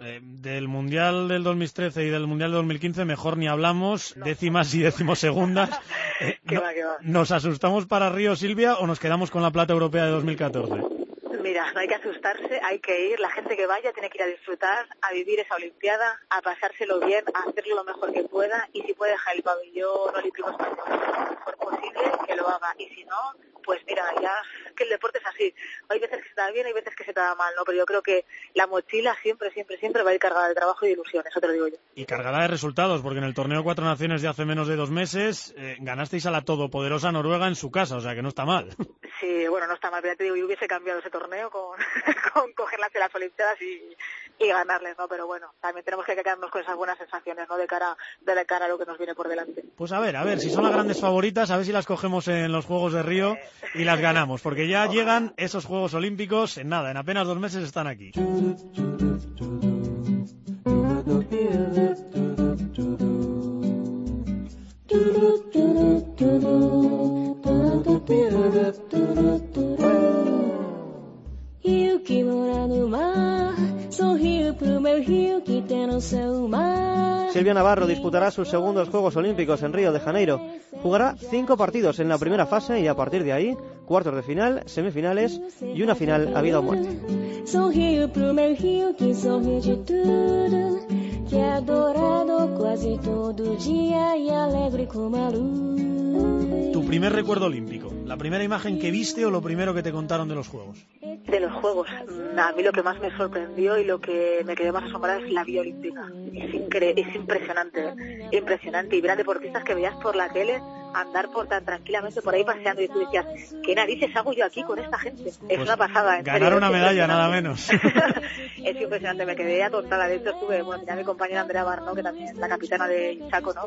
[SPEAKER 3] eh, del Mundial del 2013 y del Mundial del 2015, mejor ni hablamos, décimas y decimosegundas. Eh, no-
[SPEAKER 1] va, que va.
[SPEAKER 3] ¿Nos asustamos para Río, Silvia, o nos quedamos con la plata europea de 2014?
[SPEAKER 1] Mira, no hay hay que asustarse, hay que ir, la gente que vaya tiene que ir a disfrutar, a vivir esa Olimpiada, a pasárselo bien, a hacerlo lo mejor que pueda y si puede dejar el pabellón olímpico español lo mejor posible, que lo haga. Y si no, pues mira, ya que el deporte es así. Hay veces que se te da bien, hay veces que se te da mal, ¿no? Pero yo creo que la mochila siempre, siempre, siempre va a ir cargada de trabajo y de ilusión, eso te lo digo yo.
[SPEAKER 3] Y cargada de resultados, porque en el torneo Cuatro Naciones de hace menos de dos meses eh, ganasteis a la todopoderosa Noruega en su casa, o sea que no está mal.
[SPEAKER 1] Sí, bueno, no está mal, pero ya te digo, yo hubiese cambiado ese torneo con, con cogerlas de las Olimpiadas y, y ganarles, ¿no? Pero bueno, también tenemos que quedarnos con esas buenas sensaciones, ¿no? De cara, de cara a lo que nos viene por delante.
[SPEAKER 3] Pues a ver, a ver, si son las grandes favoritas, a ver si las cogemos en los Juegos de Río y las ganamos, porque ya llegan esos Juegos Olímpicos en nada, en apenas dos meses están aquí.
[SPEAKER 4] Silvia Navarro disputará sus segundos Juegos Olímpicos en Río de Janeiro. Jugará cinco partidos en la primera fase y a partir de ahí, cuartos de final, semifinales y una final a vida o muerte.
[SPEAKER 11] Que é adorado quase todo dia e alegre como a luz.
[SPEAKER 3] Tu primer recuerdo olímpico, la primera imagen que viste o lo primero que te contaron de los Juegos.
[SPEAKER 1] De los Juegos, a mí lo que más me sorprendió y lo que me quedé más asombrada es la vía olímpica. Es, incre es impresionante, ¿eh? impresionante. Y ver a deportistas que veías por la tele andar por tan tranquilamente por ahí paseando y tú decías, ¿qué narices hago yo aquí con esta gente? Es
[SPEAKER 3] Pues
[SPEAKER 1] una pasada. en
[SPEAKER 3] Ganar
[SPEAKER 1] serio,
[SPEAKER 3] una medalla, nada menos.
[SPEAKER 1] es impresionante, me quedé atontada. De hecho, estuve, bueno, tenía a mi compañera Andrea Barno, que también es la capitana de Inchaco, ¿no?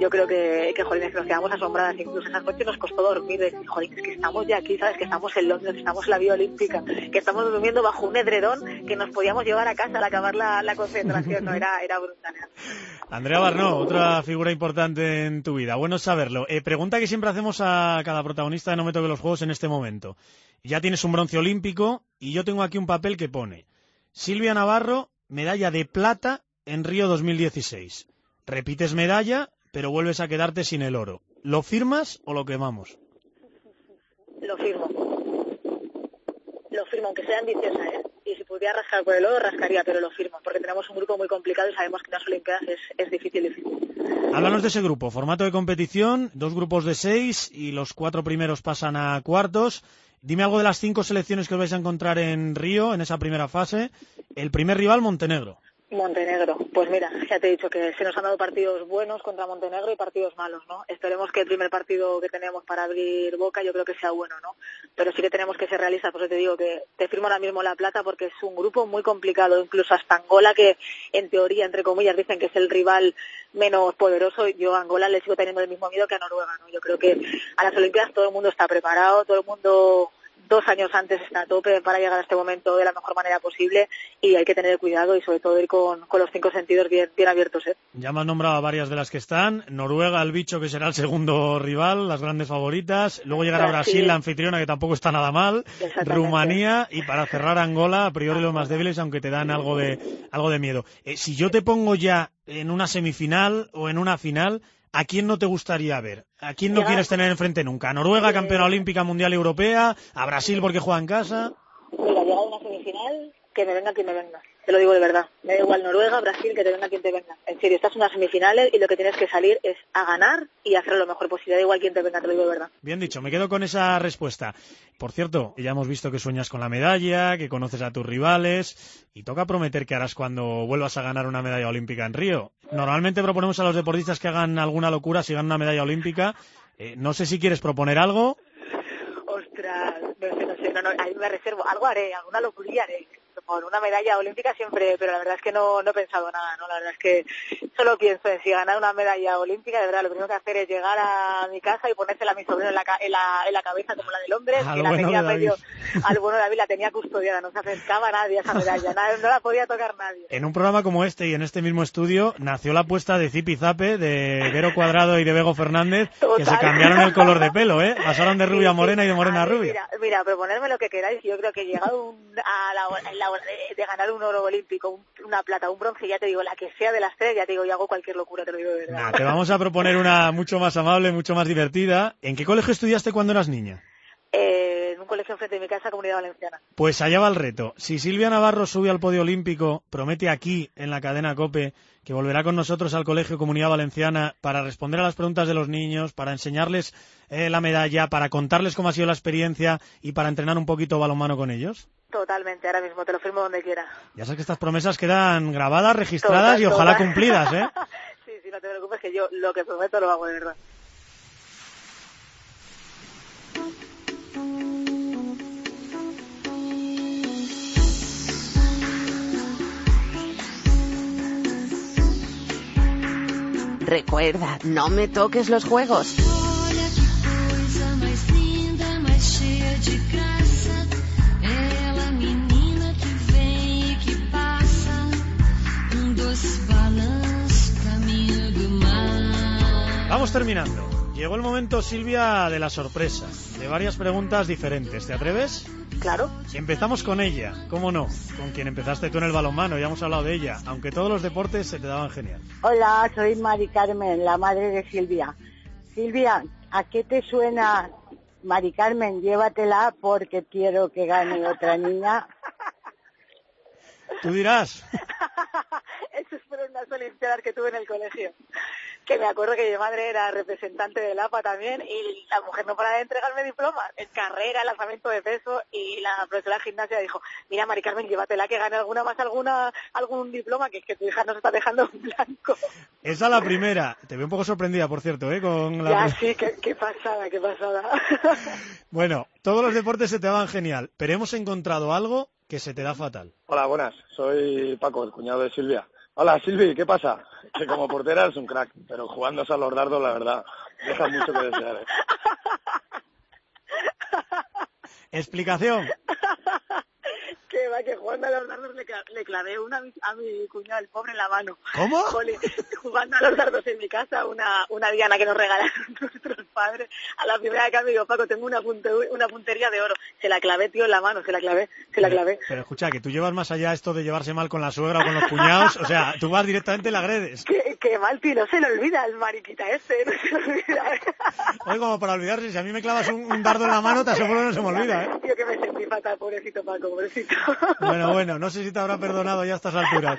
[SPEAKER 1] Yo creo que, que jolín, nos quedamos asombradas. Incluso esas noches nos costó dormir. De decir, jolín, es que estamos ya aquí, ¿sabes? Que estamos en Londres, que estamos en la vía olímpica, que estamos durmiendo bajo un edredón que nos podíamos llevar a casa al acabar la, la concentración, ¿no? Era, era brutal.
[SPEAKER 3] Andrea Barnó, otra figura importante en tu vida. Bueno saberlo. Eh, pregunta que siempre hacemos a cada protagonista de No me toque los juegos en este momento. Ya tienes un bronce olímpico y yo tengo aquí un papel que pone Silvia Navarro, medalla de plata en Río 2016. Repites medalla, pero vuelves a quedarte sin el oro. ¿Lo firmas o lo quemamos?
[SPEAKER 1] Lo firmo. Lo firmo, aunque sea ambiciosa, ¿eh? Y si pudiera rascar por el oro, rascaría, pero lo firmo, porque tenemos un grupo muy complicado y sabemos que las Olimpiadas es, es difícil, difícil.
[SPEAKER 3] Háblanos de ese grupo. Formato de competición, dos grupos de seis y los cuatro primeros pasan a cuartos. Dime algo de las cinco selecciones que os vais a encontrar en Río, en esa primera fase. El primer rival, Montenegro.
[SPEAKER 1] Montenegro, pues mira, ya te he dicho que se nos han dado partidos buenos contra Montenegro y partidos malos, ¿no? Esperemos que el primer partido que tenemos para abrir boca yo creo que sea bueno, ¿no? Pero sí que tenemos que ser realistas, por eso te digo que te firmo ahora mismo la plata porque es un grupo muy complicado, incluso hasta Angola que en teoría, entre comillas, dicen que es el rival menos poderoso, yo a Angola le sigo teniendo el mismo miedo que a Noruega, ¿no? Yo creo que a las Olimpiadas todo el mundo está preparado, todo el mundo dos años antes está a tope para llegar a este momento de la mejor manera posible y hay que tener cuidado y sobre todo ir con, con los cinco sentidos bien, bien abiertos. ¿eh?
[SPEAKER 3] Ya me has nombrado a varias de las que están. Noruega, el bicho que será el segundo rival, las grandes favoritas. Luego llegará
[SPEAKER 1] Brasil.
[SPEAKER 3] Brasil, la anfitriona, que tampoco está nada mal. Rumanía y para cerrar Angola, a priori los más débiles, aunque te dan algo de, algo de miedo. Eh, si yo te pongo ya en una semifinal o en una final, ¿a quién no te gustaría ver? ¿A quién no quieres tener enfrente nunca? ¿A Noruega, campeona olímpica, mundial europea? ¿A Brasil porque juega en casa?
[SPEAKER 1] Mira, llega una semifinal, que me venga quien me venga. Te lo digo de verdad. Me da igual Noruega, Brasil, que te venga quien te venga. En serio, estás en unas semifinales y lo que tienes que salir es a ganar y hacer lo mejor posible. Da igual quien te venga, te lo digo de verdad.
[SPEAKER 3] Bien dicho, me quedo con esa respuesta. Por cierto, ya hemos visto que sueñas con la medalla, que conoces a tus rivales y toca prometer que harás cuando vuelvas a ganar una medalla olímpica en Río. Normalmente proponemos a los deportistas que hagan alguna locura si ganan una medalla olímpica. Eh, no sé si quieres proponer algo.
[SPEAKER 1] Ostras, no sé, no sé, no, no, ahí me reservo. Algo haré, alguna locura haré. Por una medalla olímpica siempre, pero la verdad es que no, no he pensado nada, ¿no? La verdad es que solo pienso en si ganar una medalla olímpica, de verdad, lo primero que hacer es llegar a mi casa y ponérsela a mi sobrino en la, en la, en la cabeza como la del hombre,
[SPEAKER 3] Al
[SPEAKER 1] que la
[SPEAKER 3] bueno
[SPEAKER 1] tenía medio, al bueno de David la tenía custodiada, no se acercaba nadie a esa medalla, nada- no la podía tocar nadie.
[SPEAKER 3] En un programa como este y en este mismo estudio nació la apuesta de Zipi Zape, de Vero Cuadrado y de Bego Fernández, que se cambiaron el color de pelo, ¿eh? Pasaron de rubia a morena y de morena a rubia.
[SPEAKER 1] Mira, mira, proponerme lo que queráis. Yo creo que llegado un- a la en la de, de ganar un oro olímpico, un- una plata, un bronce, ya te digo, la que sea de las tres, ya te digo, yo hago cualquier locura, te lo digo de verdad.
[SPEAKER 3] Nah, te vamos a proponer una mucho más amable, mucho más divertida. ¿En qué colegio estudiaste cuando eras niña?
[SPEAKER 1] Eh, en un colegio enfrente de mi casa, Comunidad Valenciana.
[SPEAKER 3] Pues allá va el reto. Si Silvia Navarro sube al podio olímpico, promete aquí, en la cadena COPE, que volverá con nosotros al Colegio Comunidad Valenciana para responder a las preguntas de los niños, para enseñarles eh, la medalla, para contarles cómo ha sido la experiencia y para entrenar un poquito balonmano con ellos.
[SPEAKER 1] Totalmente, ahora mismo te lo firmo donde quiera.
[SPEAKER 3] Ya sabes que estas promesas quedan grabadas, registradas y ojalá cumplidas, ¿eh?
[SPEAKER 1] sí, sí, no te preocupes que yo lo que prometo lo hago de verdad.
[SPEAKER 9] Recuerda, no me toques los juegos.
[SPEAKER 3] Vamos terminando. Llegó el momento, Silvia, de la sorpresa, de varias preguntas diferentes. ¿Te atreves?
[SPEAKER 1] Claro.
[SPEAKER 3] Empezamos con ella, cómo no, con quien empezaste tú en el balonmano, ya hemos hablado de ella, aunque todos los deportes se te daban genial.
[SPEAKER 12] Hola, soy Mari Carmen, la madre de Silvia. Silvia, ¿a qué te suena Mari Carmen? Llévatela porque quiero que gane otra niña.
[SPEAKER 3] Tú dirás.
[SPEAKER 1] Esas fueron unas olimpiadas que tuve en el colegio. Que me acuerdo que mi madre era representante del APA también y la mujer no para de entregarme diplomas en carrera, lanzamiento de peso y la profesora de gimnasia dijo, mira Mari Carmen, llévatela que gane alguna más alguna algún diploma que es que tu hija nos está dejando en blanco.
[SPEAKER 3] Esa la primera. Te veo un poco sorprendida, por cierto, ¿eh? Con la...
[SPEAKER 1] Ya sí, qué, qué pasada, qué pasada.
[SPEAKER 3] Bueno, todos los deportes se te daban genial, pero hemos encontrado algo que se te da fatal.
[SPEAKER 13] Hola, buenas. Soy Paco, el cuñado de Silvia. Hola, Silvi, ¿qué pasa? Que como portera eres un crack, pero jugándose a los dardos, la verdad, deja mucho que desear. ¿eh?
[SPEAKER 3] Explicación.
[SPEAKER 1] Que va, que jugando a los dardos le, cla- le clavé una a mi, a mi cuñado, el pobre, en la mano.
[SPEAKER 3] ¿Cómo?
[SPEAKER 1] Jolín, jugando a los dardos en mi casa, una, una diana que nos regalaron nuestros padres. A la primera que me digo, Paco, tengo una, punte- una puntería de oro. Se la clavé, tío, en la mano, se la clavé, se la clavé.
[SPEAKER 3] Pero escucha, que tú llevas más allá esto de llevarse mal con la suegra o con los cuñados, o sea, tú vas directamente y la agredes.
[SPEAKER 1] Que, que mal, tío, no se le olvida el mariquita este, no se le olvida.
[SPEAKER 3] Hoy como para olvidarse, si a mí me clavas un, un dardo en la mano, te aseguro que no se me olvida, ¿eh?
[SPEAKER 1] Tío, que me sentí fatal, pobrecito Paco, pobrecito.
[SPEAKER 3] Bueno, bueno, no sé si te habrá perdonado ya a estas alturas.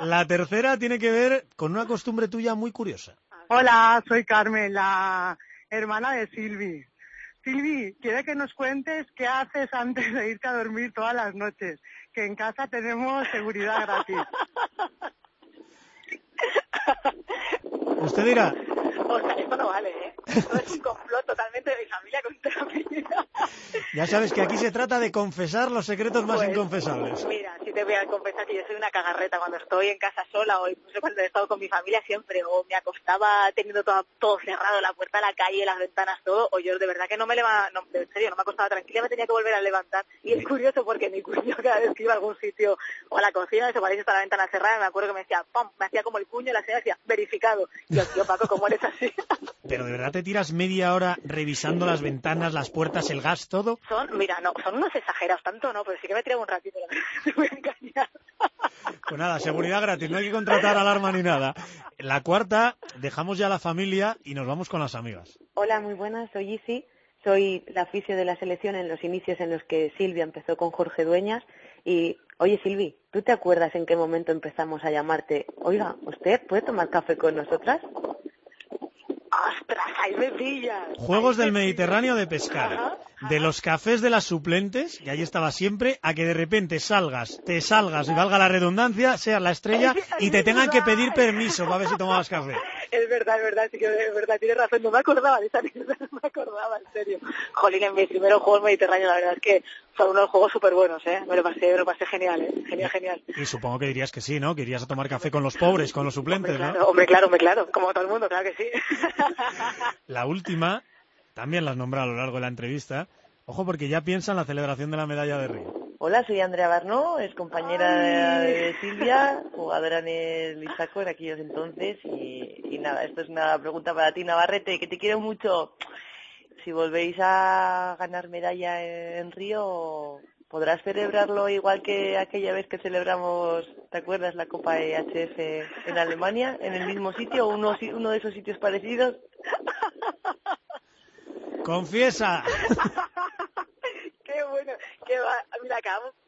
[SPEAKER 3] La tercera tiene que ver con una costumbre tuya muy curiosa.
[SPEAKER 14] Hola, soy Carmen, la hermana de Silvi. Silvi, quiere que nos cuentes qué haces antes de irte a dormir todas las noches, que en casa tenemos seguridad gratis.
[SPEAKER 3] Usted dirá,
[SPEAKER 1] O sea, esto no vale, ¿eh? Esto es un complot totalmente de mi familia contra mí.
[SPEAKER 3] ya sabes que aquí se trata de confesar los secretos más
[SPEAKER 1] Pues,
[SPEAKER 3] inconfesables.
[SPEAKER 1] Mira, si te voy a confesar que yo soy una cagarreta cuando estoy en casa sola o incluso cuando he estado con mi familia siempre o me acostaba teniendo todo, todo cerrado, la puerta, la calle, las ventanas, todo, o yo de verdad que no me levantaba, no, en serio, no me acostaba tranquila, me tenía que volver a levantar. Y es curioso porque mi cuño cada vez que iba a algún sitio o a la cocina, eso parece estar la ventana cerrada, me acuerdo que me decía, pum, me hacía como el puño y la señora decía, verificado. Y yo, tío Paco, ¿cómo eres así?
[SPEAKER 3] Pero de verdad te tiras media hora revisando las ventanas, las puertas, el gas, todo.
[SPEAKER 1] Son, mira, no, son unos exagerados, tanto no, pero sí que me tiraba un ratito, te voy a engañar.
[SPEAKER 3] Pues nada, seguridad gratis, no hay que contratar alarma ni nada. La cuarta, dejamos ya la familia y nos vamos con las amigas.
[SPEAKER 15] Hola, muy buenas, soy Isi. Soy la fisio de la selección en los inicios en los que Silvia empezó con Jorge Dueñas. Y, oye, Silvi, ¿tú te acuerdas en qué momento empezamos a llamarte? Oiga, ¿usted puede tomar café con nosotras?
[SPEAKER 3] Juegos del Mediterráneo de pescar. De los cafés de las suplentes, que ahí estaba siempre, a que de repente salgas, te salgas y valga la redundancia, seas la estrella y te tengan que pedir permiso para ver si tomabas café.
[SPEAKER 1] Es verdad, es verdad, sí que es verdad, tienes razón, no me acordaba de esa no me acordaba, en serio. Jolín, en mis primeros juegos mediterráneos, la verdad es que fueron unos juegos súper buenos, ¿eh? Me lo pasé, me lo pasé genial, ¿eh? Genial, genial.
[SPEAKER 3] Y supongo que dirías que sí, ¿no? Que irías a tomar café con los pobres, con los suplentes, ¿no?
[SPEAKER 1] Claro, hombre, claro, hombre, claro, como todo el mundo, claro que sí.
[SPEAKER 3] La última, también la has nombrado a lo largo de la entrevista. Ojo, porque ya piensa en la celebración de la medalla de Río.
[SPEAKER 15] Hola, soy Andrea Barnó, es compañera de Silvia, jugadora en el Isaco en aquellos entonces. Y, y nada, esto es una pregunta para ti, Navarrete, que te quiero mucho. Si volvéis a ganar medalla en Río, ¿podrás celebrarlo igual que aquella vez que celebramos, ¿te acuerdas, la Copa EHF en Alemania, en el mismo sitio, uno, uno de esos sitios parecidos?
[SPEAKER 3] Confiesa.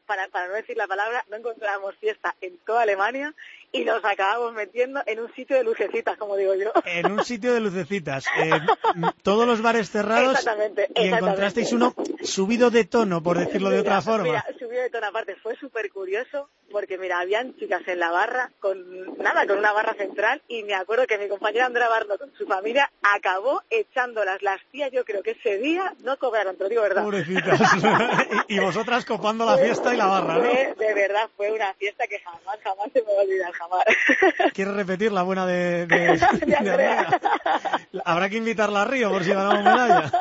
[SPEAKER 1] para, para no decir la palabra, no encontrábamos fiesta en toda Alemania y nos acabamos metiendo en un sitio de lucecitas, como digo yo.
[SPEAKER 3] En un sitio de lucecitas. Eh, todos los bares cerrados
[SPEAKER 1] Exactamente,
[SPEAKER 3] y
[SPEAKER 1] exactamente.
[SPEAKER 3] encontrasteis uno subido de tono, por decirlo de otra
[SPEAKER 1] Mira,
[SPEAKER 3] forma.
[SPEAKER 1] Mira, subió de tono aparte, fue súper curioso porque mira, habían chicas en la barra con nada, con una barra central y me acuerdo que mi compañera Andrea Barno con su familia acabó echándolas. Las tías yo creo que ese día no cobraron, te lo digo verdad.
[SPEAKER 3] Pobrecitas. y, y vosotras copando la fiesta y la barra, ¿no?
[SPEAKER 1] Fue, de verdad, fue una fiesta que jamás, jamás se me va a olvidar, jamás.
[SPEAKER 3] ¿Quieres repetir la buena de, de, de? Habrá que invitarla a Río por si ganamos medalla.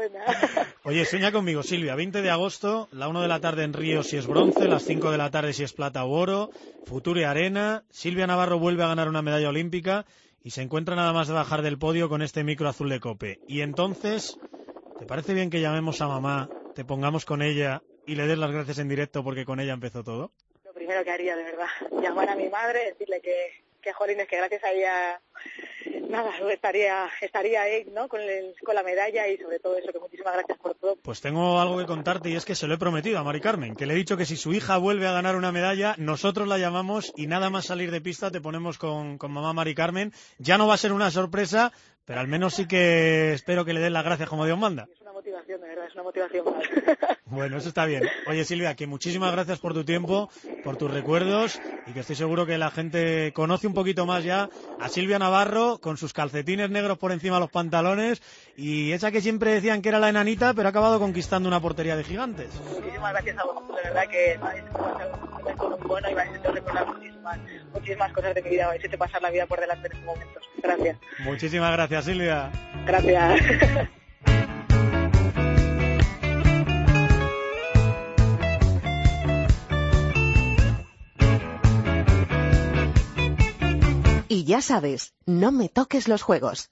[SPEAKER 1] Buena.
[SPEAKER 3] Oye, sueña conmigo, Silvia. 20 de agosto, la 1 de la tarde en Río si es bronce, las 5 de la tarde si es plata o oro, Future Arena. Silvia Navarro vuelve a ganar una medalla olímpica y se encuentra nada más de bajar del podio con este micro azul de cope. Y entonces, ¿te parece bien que llamemos a mamá, te pongamos con ella y le des las gracias en directo porque con ella empezó todo?
[SPEAKER 1] Lo primero que haría, de verdad, llamar a mi madre, decirle que, que jolines, que gracias a ella, nada, estaría, estaría ahí, ¿no? Con, el- con la medalla y sobre todo eso, que muchísimas gracias por todo.
[SPEAKER 3] Pues tengo algo que contarte y es que se lo he prometido a Mari Carmen, que le he dicho que si su hija vuelve a ganar una medalla, nosotros la llamamos y nada más salir de pista te ponemos con, con mamá Mari Carmen. Ya no va a ser una sorpresa, pero al menos sí que espero que le den las gracias como Dios manda.
[SPEAKER 1] Es una motivación, de verdad, es una motivación más.
[SPEAKER 3] Bueno, eso está bien. Oye Silvia, que muchísimas gracias por tu tiempo, por tus recuerdos y que estoy seguro que la gente conoce un poquito más ya a Silvia Navarro con sus calcetines negros por encima de los pantalones y esa que siempre decían que era la enanita, pero ha acabado conquistando una portería de gigantes.
[SPEAKER 1] Muchísimas gracias a vosotros, de verdad que habéis hecho pasar un bueno y me habéis hecho recordar muchísimas, muchísimas cosas de mi vida, me habéis hecho pasar la vida por delante en estos momentos. Gracias.
[SPEAKER 3] Muchísimas gracias, Silvia.
[SPEAKER 1] Gracias.
[SPEAKER 9] Y ya sabes, no me toques los juegos.